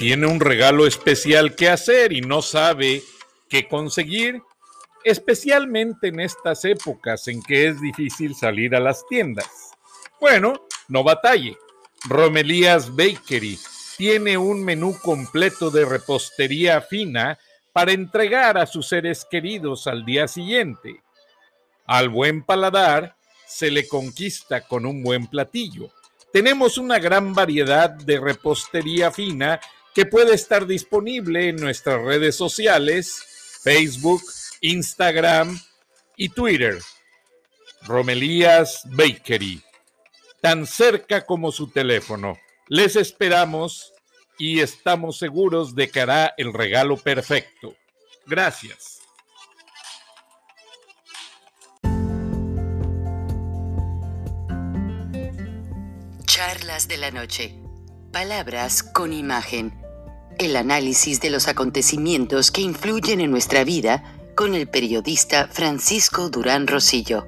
tiene un regalo especial que hacer y no sabe qué conseguir, especialmente en estas épocas en que es difícil salir a las tiendas. Bueno, no batalle. Romelías Bakery tiene un menú completo de repostería fina para entregar a sus seres queridos al día siguiente. Al buen paladar se le conquista con un buen platillo. Tenemos una gran variedad de repostería fina que puede estar disponible en nuestras redes sociales, Facebook, Instagram y Twitter. Romelías Bakery, tan cerca como su teléfono. Les esperamos y estamos seguros de que hará el regalo perfecto. Gracias. Charlas de la noche. Palabras con imagen. El análisis de los acontecimientos que influyen en nuestra vida con el periodista Francisco Durán Rosillo.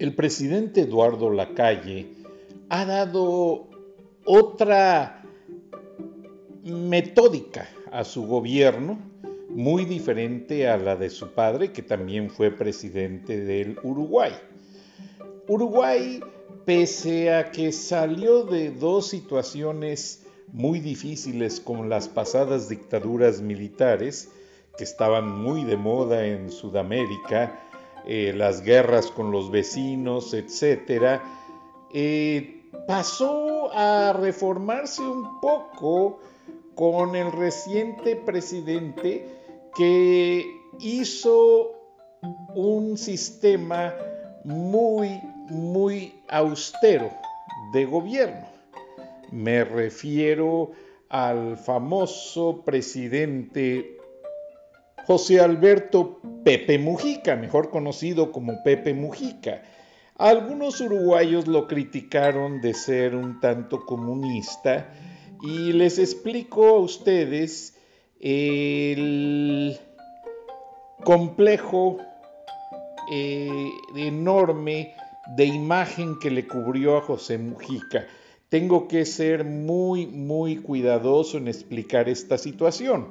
El presidente Eduardo Lacalle ha dado otra metódica a su gobierno muy diferente a la de su padre, que también fue presidente del Uruguay. Uruguay, pese a que salió de dos situaciones muy difíciles con las pasadas dictaduras militares, que estaban muy de moda en Sudamérica, eh, las guerras con los vecinos, etc., eh, pasó a reformarse un poco con el reciente presidente que hizo un sistema muy, muy austero de gobierno. Me refiero al famoso presidente José Alberto Pepe Mujica, mejor conocido como Pepe Mujica. Algunos uruguayos lo criticaron de ser un tanto comunista y les explico a ustedes el complejo eh, enorme de imagen que le cubrió a José Mujica. Tengo que ser muy, muy cuidadoso en explicar esta situación,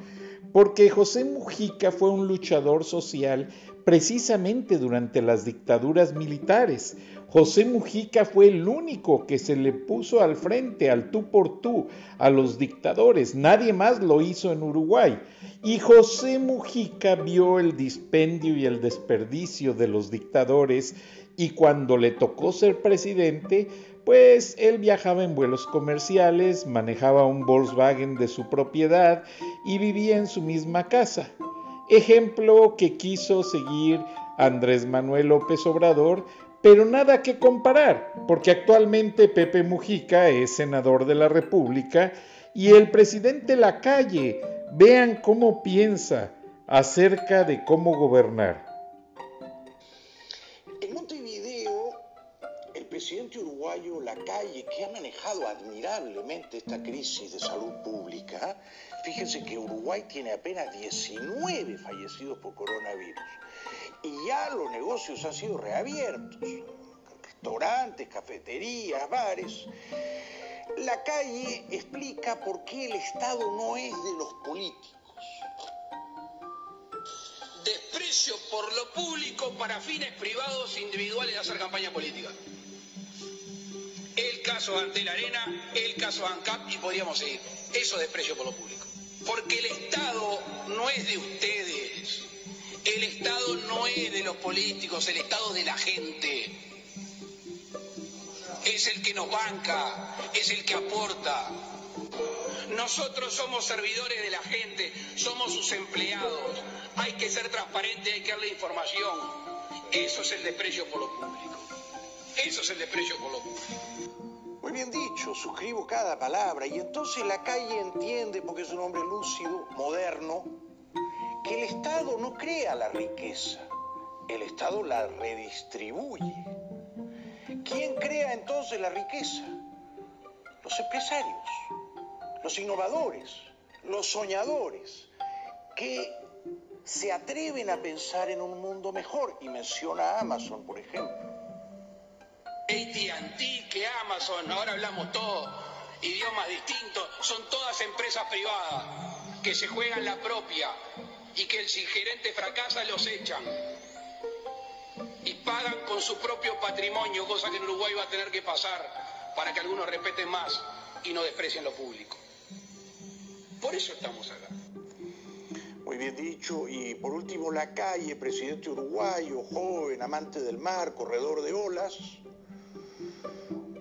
porque José Mujica fue un luchador social precisamente durante las dictaduras militares. José Mujica fue el único que se le puso al frente, al tú por tú, a los dictadores. Nadie más lo hizo en Uruguay. Y José Mujica vio el dispendio y el desperdicio de los dictadores y cuando le tocó ser presidente, pues él viajaba en vuelos comerciales, manejaba un Volkswagen de su propiedad y vivía en su misma casa. Ejemplo que quiso seguir Andrés Manuel López Obrador pero nada que comparar, porque actualmente Pepe Mujica es senador de la República y el presidente Lacalle, vean cómo piensa acerca de cómo gobernar. Uruguayo Lacalle, que ha manejado admirablemente esta crisis de salud pública, fíjense que Uruguay tiene apenas 19 fallecidos por coronavirus y ya los negocios han sido reabiertos. Restaurantes, cafeterías, bares. La calle explica por qué el Estado no es de los políticos. Desprecio por lo público para fines privados individuales de hacer campaña política. El caso ante la arena, el caso ANCAP y podríamos seguir. Eso es desprecio por lo público. Porque el Estado no es de ustedes, el Estado no es de los políticos, el Estado es de la gente. Es el que nos banca, es el que aporta. Nosotros somos servidores de la gente, somos sus empleados. Hay que ser transparente, hay que darle información. Eso es el desprecio por lo público. Eso es el desprecio por lo público. Muy bien dicho, suscribo cada palabra y entonces la calle entiende, porque es un hombre lúcido, moderno, que el Estado no crea la riqueza, el Estado la redistribuye. ¿Quién crea entonces la riqueza? Los empresarios, los innovadores, los soñadores, que se atreven a pensar en un mundo mejor y menciona a Amazon, por ejemplo. ATT, que Amazon, ahora hablamos todos idiomas distintos, son todas empresas privadas que se juegan la propia y que el gerente fracasa los echan y pagan con su propio patrimonio, cosa que en Uruguay va a tener que pasar para que algunos respeten más y no desprecien lo público. Por eso estamos acá. Muy bien dicho. Y por último, la calle, presidente uruguayo, joven, amante del mar, corredor de olas.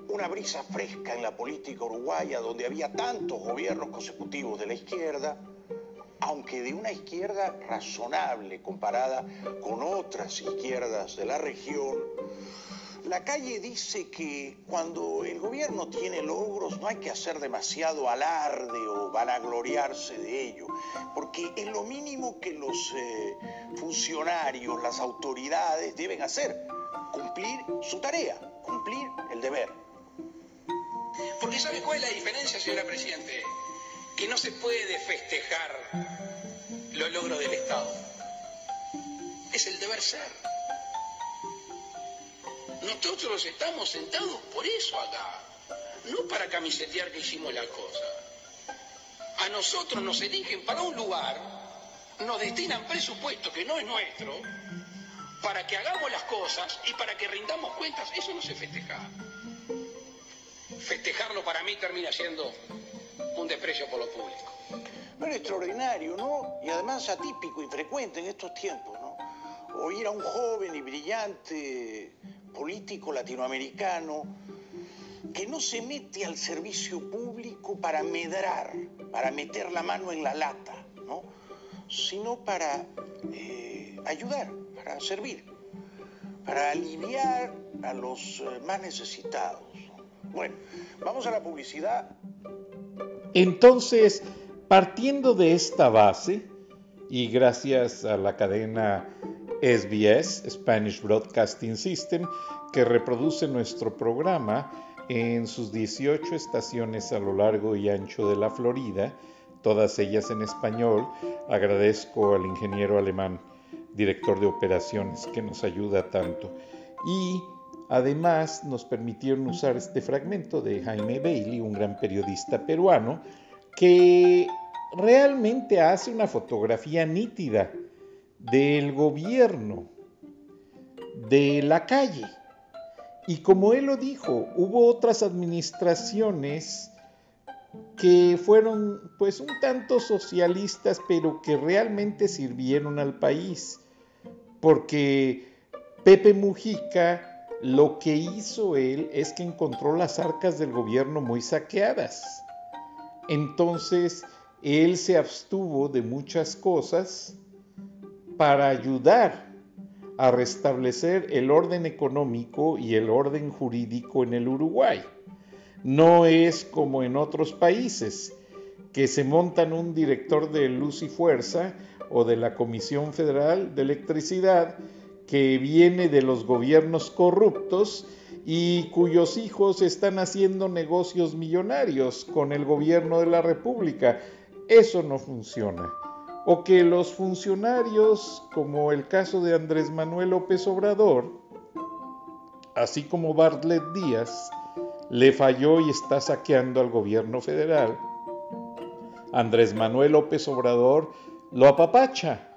Una brisa fresca en la política uruguaya donde había tantos gobiernos consecutivos de la izquierda, aunque de una izquierda razonable comparada con otras izquierdas de la región la calle dice que cuando el gobierno tiene logros no hay que hacer demasiado alarde o vanagloriarse de ello, porque es lo mínimo que los eh, funcionarios, las autoridades deben hacer, cumplir su tarea, cumplir el deber. Porque ¿sabe cuál es la diferencia, señora Presidente? Que no se puede festejar los logros del Estado. Es el deber ser. Nosotros estamos sentados por eso acá, no para camisetear que hicimos la cosa. A nosotros nos eligen para un lugar, nos destinan presupuesto que no es nuestro, para que hagamos las cosas y para que rindamos cuentas. Eso no se festeja. Festejarlo para mí termina siendo un desprecio por lo público. Pero extraordinario, ¿no? Y además atípico y frecuente en estos tiempos, ¿no? Oír a un joven y brillante político latinoamericano que no se mete al servicio público para medrar, para meter la mano en la lata, ¿no? sino para eh, ayudar, para servir, para aliviar a los eh, más necesitados. Bueno, vamos a la publicidad. Entonces, partiendo de esta base, y gracias a la cadena SBS, Spanish Broadcasting System, que reproduce nuestro programa en sus 18 estaciones a lo largo y ancho de la Florida, todas ellas en español. Agradezco al ingeniero alemán, director de operaciones, que nos ayuda tanto. Y además nos permitieron usar este fragmento de Jaime Bailey, un gran periodista peruano, que realmente hace una fotografía nítida del gobierno de la calle. Y como él lo dijo, hubo otras administraciones que fueron pues un tanto socialistas, pero que realmente sirvieron al país. Porque Pepe Mujica lo que hizo él es que encontró las arcas del gobierno muy saqueadas. Entonces, él se abstuvo de muchas cosas para ayudar a restablecer el orden económico y el orden jurídico en el Uruguay. No es como en otros países, que se montan un director de luz y fuerza o de la Comisión Federal de Electricidad que viene de los gobiernos corruptos y cuyos hijos están haciendo negocios millonarios con el gobierno de la República. Eso no funciona o que los funcionarios, como el caso de Andrés Manuel López Obrador, así como Bartlett Díaz, le falló y está saqueando al gobierno federal, Andrés Manuel López Obrador lo apapacha,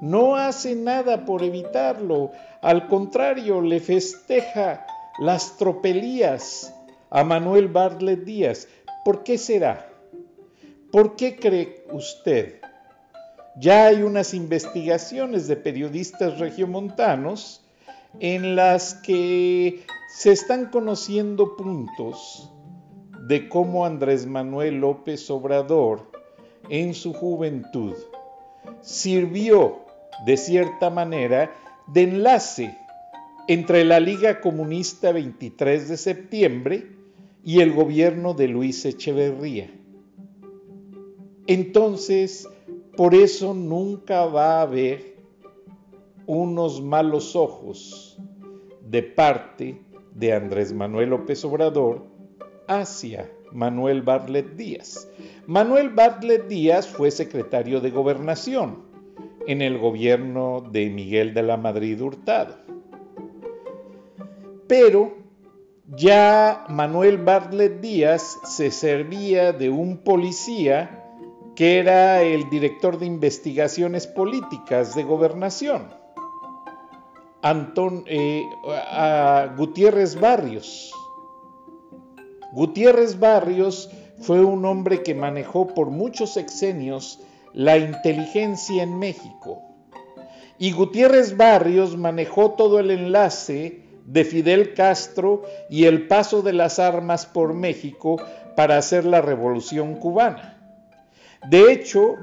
no hace nada por evitarlo, al contrario, le festeja las tropelías a Manuel Bartlett Díaz. ¿Por qué será? ¿Por qué cree usted ya hay unas investigaciones de periodistas regiomontanos en las que se están conociendo puntos de cómo Andrés Manuel López Obrador en su juventud sirvió de cierta manera de enlace entre la Liga Comunista 23 de septiembre y el gobierno de Luis Echeverría. Entonces, por eso nunca va a haber unos malos ojos de parte de Andrés Manuel López Obrador hacia Manuel Bartlett Díaz. Manuel Bartlett Díaz fue secretario de gobernación en el gobierno de Miguel de la Madrid Hurtado. Pero ya Manuel Bartlett Díaz se servía de un policía que era el director de investigaciones políticas de gobernación, Antón, eh, Gutiérrez Barrios. Gutiérrez Barrios fue un hombre que manejó por muchos sexenios la inteligencia en México. Y Gutiérrez Barrios manejó todo el enlace de Fidel Castro y el paso de las armas por México para hacer la revolución cubana. De hecho,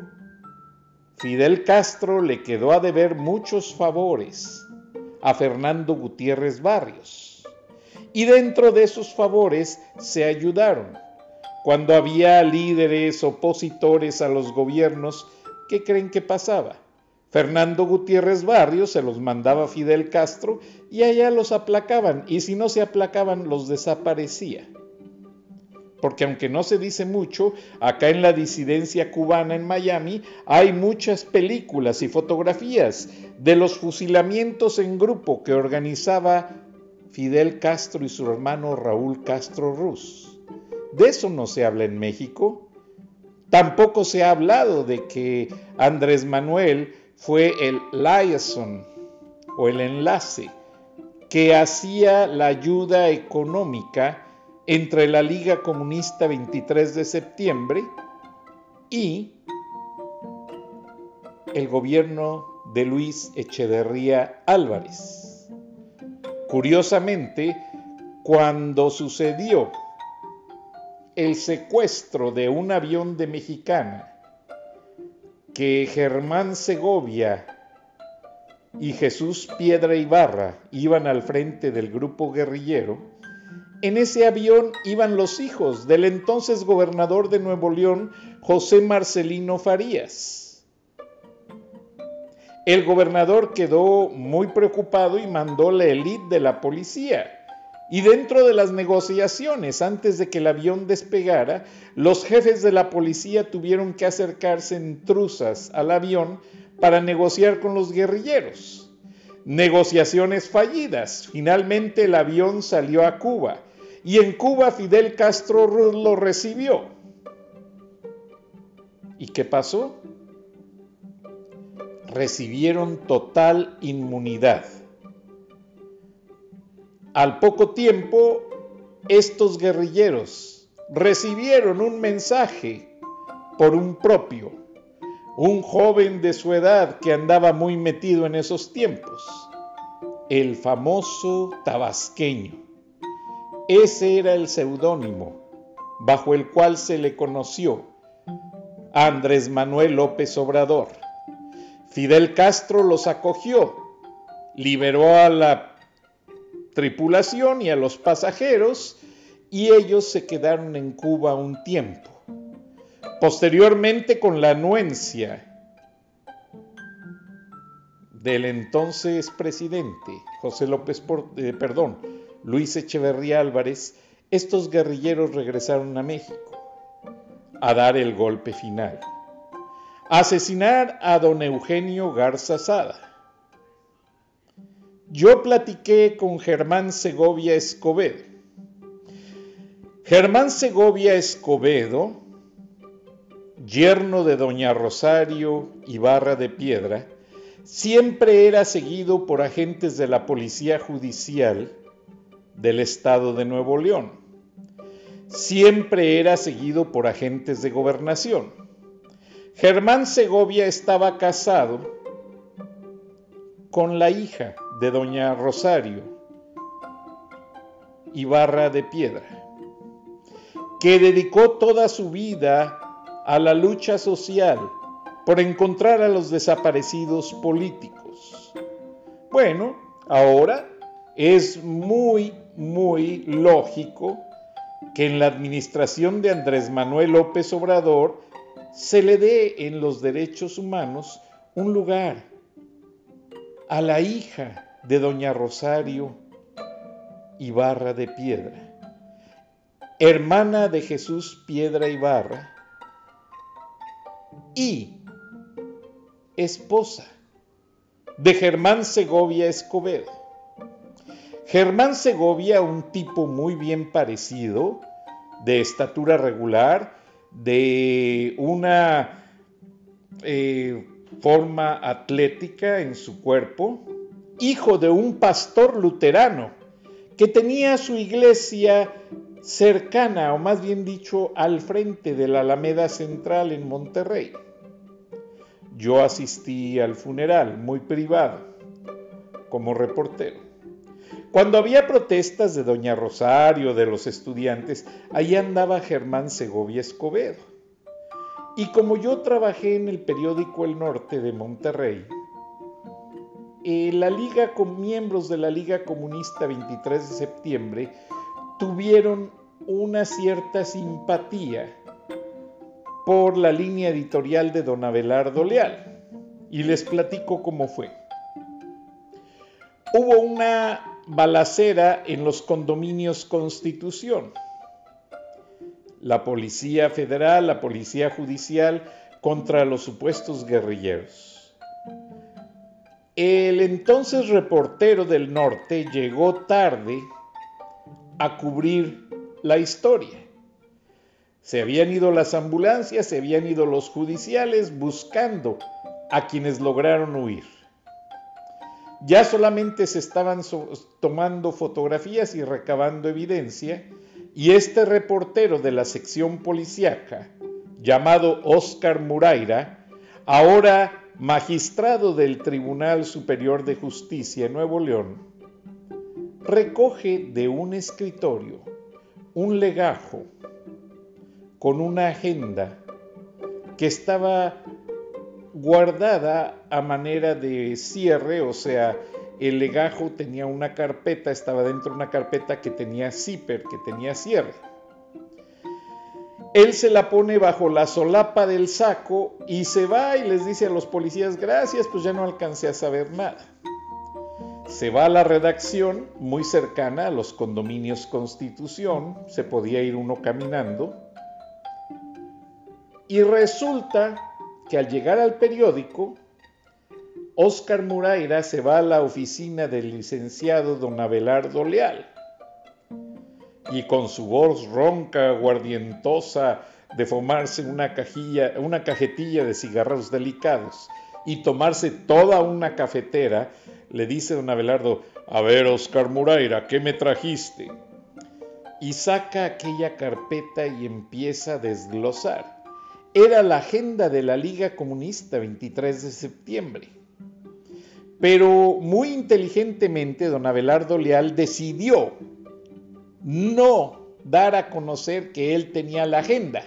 Fidel Castro le quedó a deber muchos favores a Fernando Gutiérrez Barrios. Y dentro de esos favores se ayudaron. Cuando había líderes opositores a los gobiernos, ¿qué creen que pasaba? Fernando Gutiérrez Barrios se los mandaba a Fidel Castro y allá los aplacaban y si no se aplacaban los desaparecía. Porque aunque no se dice mucho, acá en la disidencia cubana en Miami hay muchas películas y fotografías de los fusilamientos en grupo que organizaba Fidel Castro y su hermano Raúl Castro Ruz. De eso no se habla en México. Tampoco se ha hablado de que Andrés Manuel fue el liaison o el enlace que hacía la ayuda económica entre la Liga Comunista 23 de septiembre y el gobierno de Luis Echeverría Álvarez. Curiosamente, cuando sucedió el secuestro de un avión de Mexicana, que Germán Segovia y Jesús Piedra Ibarra iban al frente del grupo guerrillero, en ese avión iban los hijos del entonces gobernador de Nuevo León, José Marcelino Farías. El gobernador quedó muy preocupado y mandó la élite de la policía. Y dentro de las negociaciones, antes de que el avión despegara, los jefes de la policía tuvieron que acercarse en truzas al avión para negociar con los guerrilleros. Negociaciones fallidas. Finalmente el avión salió a Cuba y en Cuba Fidel Castro lo recibió. ¿Y qué pasó? Recibieron total inmunidad. Al poco tiempo, estos guerrilleros recibieron un mensaje por un propio, un joven de su edad que andaba muy metido en esos tiempos, el famoso tabasqueño. Ese era el seudónimo bajo el cual se le conoció Andrés Manuel López Obrador. Fidel Castro los acogió, liberó a la tripulación y a los pasajeros y ellos se quedaron en Cuba un tiempo. Posteriormente, con la anuencia del entonces presidente José López, eh, perdón, Luis Echeverría Álvarez, estos guerrilleros regresaron a México a dar el golpe final, asesinar a don Eugenio Garza Sada. Yo platiqué con Germán Segovia Escobedo. Germán Segovia Escobedo, yerno de doña Rosario Ibarra de Piedra, siempre era seguido por agentes de la Policía Judicial del estado de Nuevo León. Siempre era seguido por agentes de gobernación. Germán Segovia estaba casado con la hija de doña Rosario Ibarra de Piedra, que dedicó toda su vida a la lucha social por encontrar a los desaparecidos políticos. Bueno, ahora es muy muy lógico que en la administración de Andrés Manuel López Obrador se le dé en los derechos humanos un lugar a la hija de doña Rosario Ibarra de Piedra, hermana de Jesús Piedra Ibarra, y esposa de Germán Segovia Escobedo. Germán Segovia, un tipo muy bien parecido, de estatura regular, de una eh, forma atlética en su cuerpo, hijo de un pastor luterano que tenía su iglesia cercana, o más bien dicho, al frente de la Alameda Central en Monterrey. Yo asistí al funeral, muy privado, como reportero. Cuando había protestas de Doña Rosario, de los estudiantes, ahí andaba Germán Segovia Escobedo. Y como yo trabajé en el periódico El Norte de Monterrey, eh, la liga con miembros de la Liga Comunista 23 de septiembre tuvieron una cierta simpatía por la línea editorial de don Abelardo Leal. Y les platico cómo fue. Hubo una balacera en los condominios Constitución la Policía Federal, la Policía Judicial contra los supuestos guerrilleros. El entonces reportero del norte llegó tarde a cubrir la historia. Se habían ido las ambulancias, se habían ido los judiciales buscando a quienes lograron huir. Ya solamente se estaban tomando fotografías y recabando evidencia y este reportero de la sección policíaca, llamado Óscar Muraira, ahora magistrado del Tribunal Superior de Justicia en Nuevo León, recoge de un escritorio un legajo con una agenda que estaba guardada a manera de cierre, o sea, el legajo tenía una carpeta, estaba dentro de una carpeta que tenía zipper, que tenía cierre. Él se la pone bajo la solapa del saco y se va y les dice a los policías, gracias, pues ya no alcancé a saber nada. Se va a la redacción muy cercana a los condominios Constitución, se podía ir uno caminando. Y resulta que al llegar al periódico, Óscar Muraira se va a la oficina del licenciado don Abelardo Leal y con su voz ronca, guardientosa, de fumarse una, cajilla, una cajetilla de cigarros delicados y tomarse toda una cafetera, le dice don Abelardo, a ver, Óscar Muraira, ¿qué me trajiste? Y saca aquella carpeta y empieza a desglosar. Era la agenda de la Liga Comunista 23 de septiembre. Pero muy inteligentemente don Abelardo Leal decidió no dar a conocer que él tenía la agenda.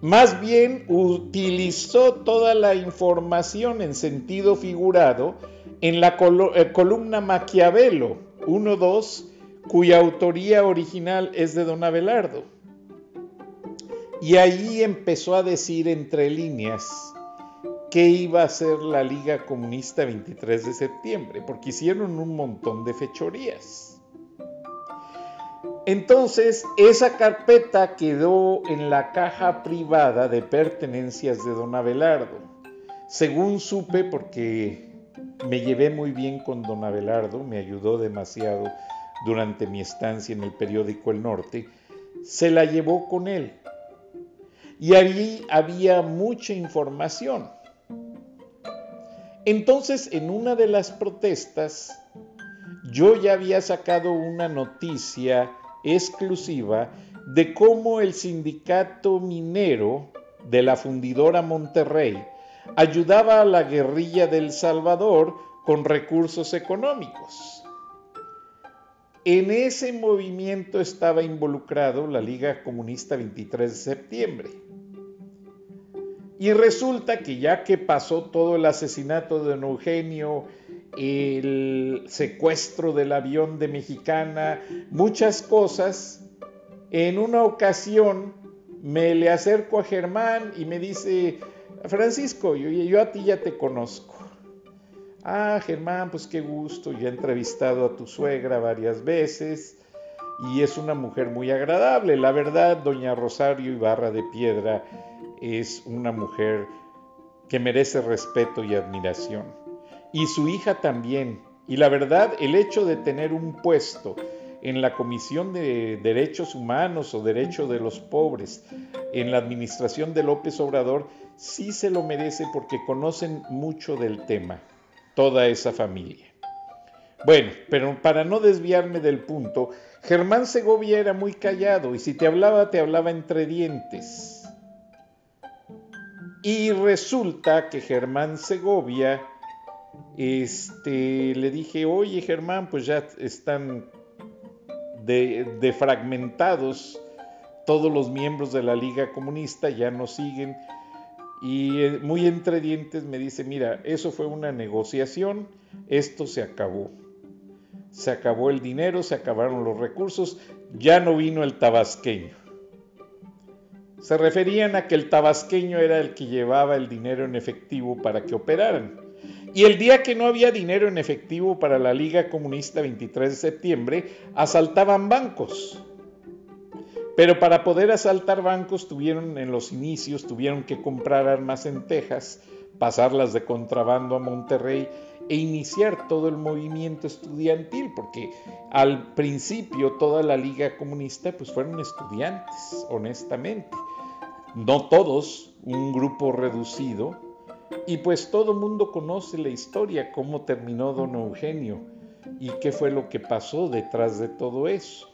Más bien utilizó toda la información en sentido figurado en la eh, columna Maquiavelo 1.2, cuya autoría original es de don Abelardo. Y ahí empezó a decir entre líneas, qué iba a hacer la Liga Comunista 23 de septiembre, porque hicieron un montón de fechorías. Entonces, esa carpeta quedó en la caja privada de pertenencias de don Abelardo. Según supe, porque me llevé muy bien con don Abelardo, me ayudó demasiado durante mi estancia en el periódico El Norte, se la llevó con él. Y allí había mucha información. Entonces, en una de las protestas, yo ya había sacado una noticia exclusiva de cómo el sindicato minero de la fundidora Monterrey ayudaba a la guerrilla del Salvador con recursos económicos. En ese movimiento estaba involucrado la Liga Comunista 23 de septiembre. Y resulta que ya que pasó todo el asesinato de don Eugenio, el secuestro del avión de Mexicana, muchas cosas, en una ocasión me le acerco a Germán y me dice, Francisco, yo, a ti ya te conozco. Ah, Germán, pues qué gusto, ya he entrevistado a tu suegra varias veces y es una mujer muy agradable. La verdad, doña Rosario Ibarra de Piedra es una mujer que merece respeto y admiración. Y su hija también. Y la verdad, el hecho de tener un puesto en la Comisión de Derechos Humanos o Derecho de los Pobres, en la administración de López Obrador, sí se lo merece porque conocen mucho del tema, toda esa familia. Bueno, pero para no desviarme del punto, Germán Segovia era muy callado y si te hablaba, te hablaba entre dientes. Y resulta que Germán Segovia, este, le dije, oye Germán, pues ya están defragmentados todos los miembros de la Liga Comunista, ya no siguen. Y eh, muy entre dientes me dice, mira, eso fue una negociación, esto se acabó. Se acabó el dinero, se acabaron los recursos, ya no vino el tabasqueño. Se referían a que el tabasqueño era el que llevaba el dinero en efectivo para que operaran. Y el día que no había dinero en efectivo para la Liga Comunista 23 de septiembre, asaltaban bancos. Pero para poder asaltar bancos tuvieron en los inicios, tuvieron que comprar armas en Texas, pasarlas de contrabando a Monterrey e iniciar todo el movimiento estudiantil, porque al principio toda la Liga Comunista pues fueron estudiantes, honestamente. No todos, un grupo reducido, y pues todo mundo conoce la historia, cómo terminó don Eugenio y qué fue lo que pasó detrás de todo eso.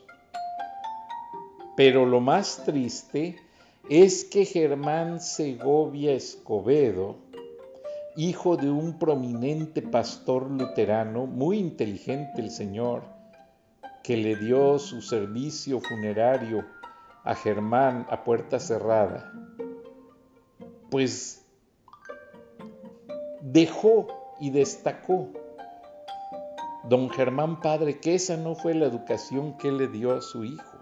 Pero lo más triste es que Germán Segovia Escobedo, hijo de un prominente pastor luterano, muy inteligente el señor, que le dio su servicio funerario a Germán a puerta cerrada, pues dejó y destacó. Don Germán Padre que esa no fue la educación que le dio a su hijo,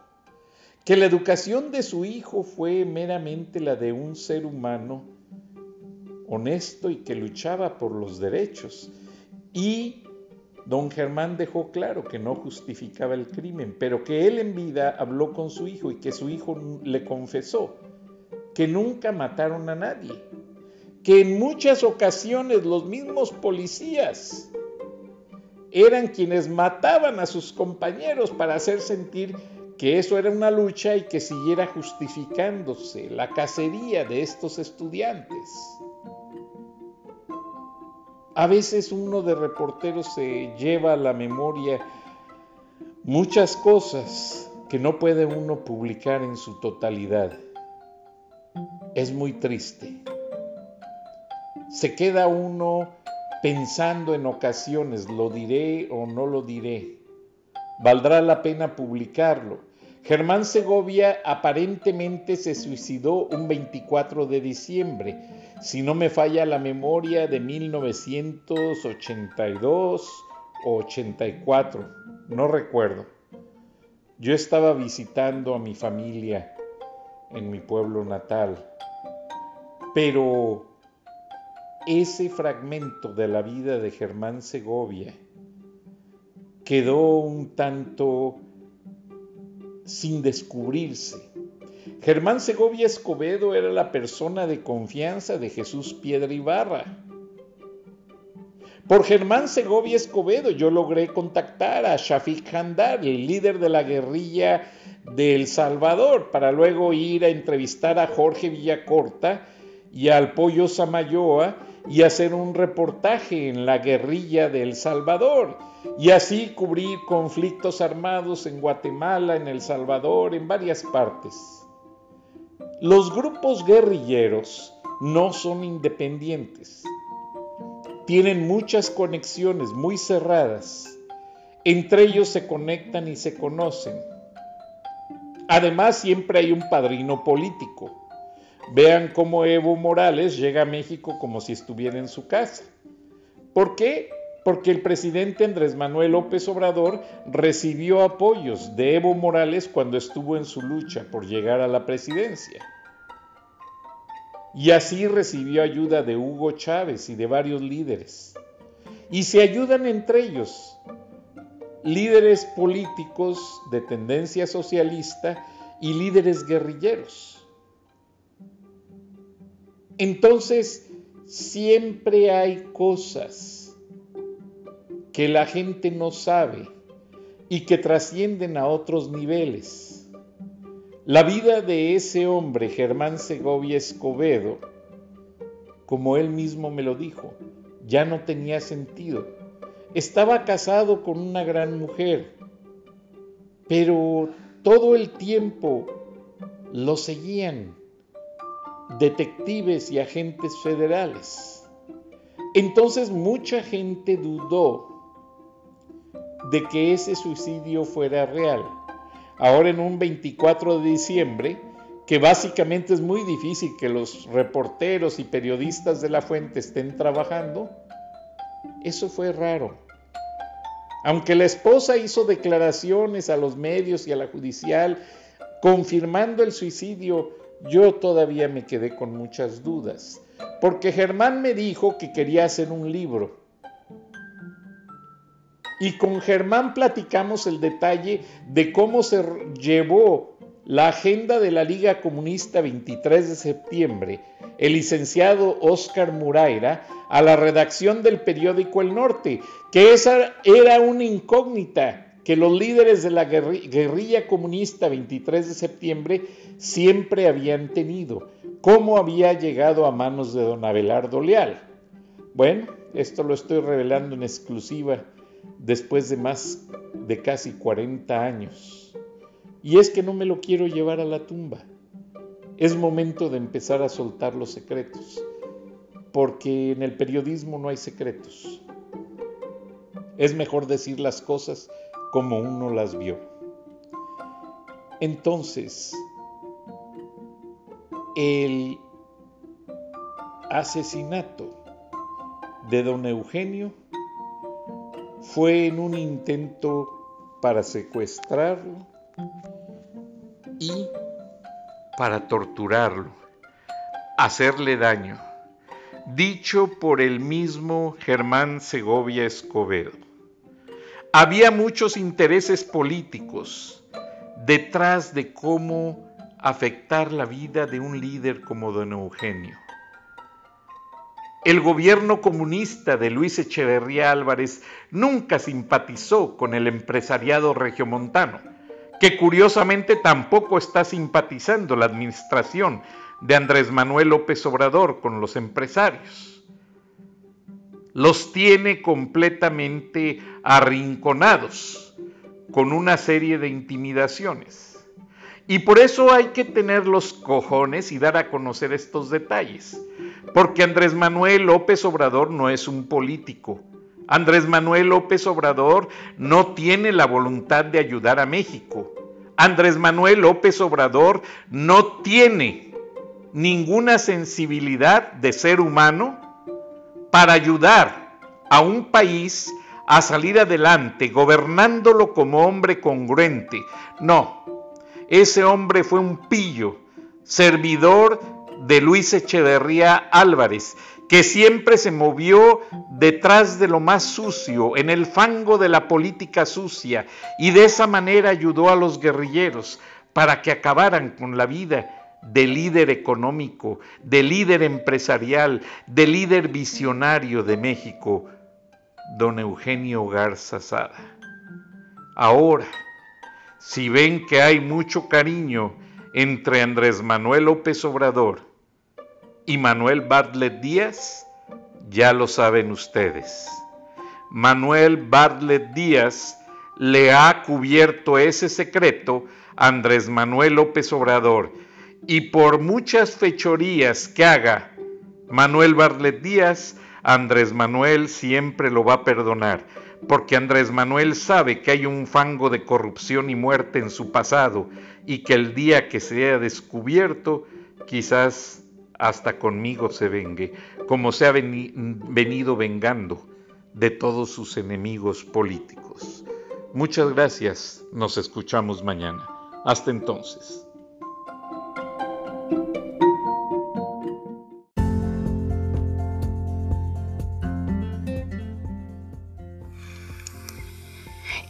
que la educación de su hijo fue meramente la de un ser humano honesto y que luchaba por los derechos. Y don Germán dejó claro que no justificaba el crimen, pero que él en vida habló con su hijo y que su hijo le confesó que nunca mataron a nadie, que en muchas ocasiones los mismos policías eran quienes mataban a sus compañeros para hacer sentir que eso era una lucha y que siguiera justificándose la cacería de estos estudiantes. A veces uno de reportero se lleva a la memoria muchas cosas que no puede uno publicar en su totalidad. Es muy triste se queda uno pensando en ocasiones, ¿lo diré o no lo diré? ¿Valdrá la pena publicarlo? Germán Segovia aparentemente se suicidó un 24 de diciembre, si no me falla la memoria, de 1982 o 84, no recuerdo. Yo estaba visitando a mi familia en mi pueblo natal, pero ese fragmento de la vida de Germán Segovia quedó un tanto sin descubrirse. Germán Segovia Escobedo era la persona de confianza de Jesús Piedra Ibarra. Por Germán Segovia Escobedo yo logré contactar a Shafiq Handar, el líder de la guerrilla de El Salvador, para luego ir a entrevistar a Jorge Villacorta y al Pollo Samayoa y hacer un reportaje en la guerrilla de El Salvador y así cubrir conflictos armados en Guatemala, en El Salvador, en varias partes. Los grupos guerrilleros no son independientes. Tienen muchas conexiones muy cerradas. Entre ellos se conectan y se conocen. Además, siempre hay un padrino político. Vean cómo Evo Morales llega a México como si estuviera en su casa. ¿Por qué? Porque el presidente Andrés Manuel López Obrador recibió apoyos de Evo Morales cuando estuvo en su lucha por llegar a la presidencia. Y así recibió ayuda de Hugo Chávez y de varios líderes. Y se ayudan entre ellos, líderes políticos de tendencia socialista y líderes guerrilleros. Entonces, siempre hay cosas que la gente no sabe y que trascienden a otros niveles. La vida de ese hombre, Germán Segovia Escobedo, como él mismo me lo dijo, ya no tenía sentido. Estaba casado con una gran mujer, pero todo el tiempo lo seguían detectives y agentes federales. Entonces mucha gente dudó de que ese suicidio fuera real. Ahora en un 24 de diciembre, que básicamente es muy difícil que los reporteros y periodistas de la fuente estén trabajando, eso fue raro. Aunque la esposa hizo declaraciones a los medios y a la judicial confirmando el suicidio, yo todavía me quedé con muchas dudas, porque Germán me dijo que quería hacer un libro. Y con Germán platicamos el detalle de cómo se llevó la agenda de la Liga Comunista 23 de septiembre, el licenciado Óscar Muraira, a la redacción del periódico El Norte, que esa era una incógnita que los líderes de la guerrilla comunista 23 de septiembre siempre habían tenido. ¿Cómo había llegado a manos de don Abelardo Leal? Bueno, esto lo estoy revelando en exclusiva después de más de casi 40 años. Y es que no me lo quiero llevar a la tumba. Es momento de empezar a soltar los secretos, porque en el periodismo no hay secretos. Es mejor decir las cosas como uno las vio. Entonces, el asesinato de don Eugenio fue en un intento para secuestrarlo y para torturarlo, hacerle daño, dicho por el mismo Germán Segovia Escobedo. Había muchos intereses políticos detrás de cómo afectar la vida de un líder como don Eugenio. El gobierno comunista de Luis Echeverría Álvarez nunca simpatizó con el empresariado regiomontano, que curiosamente tampoco está simpatizando la administración de Andrés Manuel López Obrador con los empresarios los tiene completamente arrinconados con una serie de intimidaciones. Y por eso hay que tener los cojones y dar a conocer estos detalles. Porque Andrés Manuel López Obrador no es un político. Andrés Manuel López Obrador no tiene la voluntad de ayudar a México. Andrés Manuel López Obrador no tiene ninguna sensibilidad de ser humano para ayudar a un país a salir adelante, gobernándolo como hombre congruente. No, ese hombre fue un pillo, servidor de Luis Echeverría Álvarez, que siempre se movió detrás de lo más sucio, en el fango de la política sucia, y de esa manera ayudó a los guerrilleros para que acabaran con la vida de líder económico, de líder empresarial, de líder visionario de México, don Eugenio Garza Sada. Ahora, si ven que hay mucho cariño entre Andrés Manuel López Obrador y Manuel Bartlett Díaz, ya lo saben ustedes. Manuel Bartlett Díaz le ha cubierto ese secreto a Andrés Manuel López Obrador y por muchas fechorías que haga Manuel Barlet Díaz, Andrés Manuel siempre lo va a perdonar, porque Andrés Manuel sabe que hay un fango de corrupción y muerte en su pasado y que el día que sea descubierto, quizás hasta conmigo se vengue, como se ha venido vengando de todos sus enemigos políticos. Muchas gracias, nos escuchamos mañana. Hasta entonces.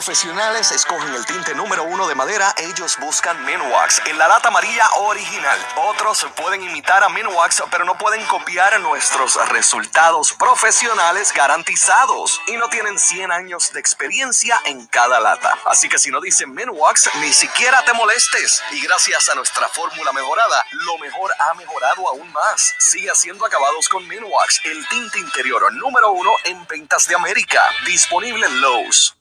profesionales escogen el tinte número uno de madera, ellos buscan Minwax en la lata amarilla original. Otros pueden imitar a Minwax, pero no pueden copiar nuestros resultados profesionales garantizados y no tienen 100 años de experiencia en cada lata. Así que si no dicen Minwax, ni siquiera te molestes. Y gracias a nuestra fórmula mejorada, lo mejor ha mejorado aún más. Sigue haciendo acabados con Minwax, el tinte interior número uno en ventas de América. Disponible en Lowe's.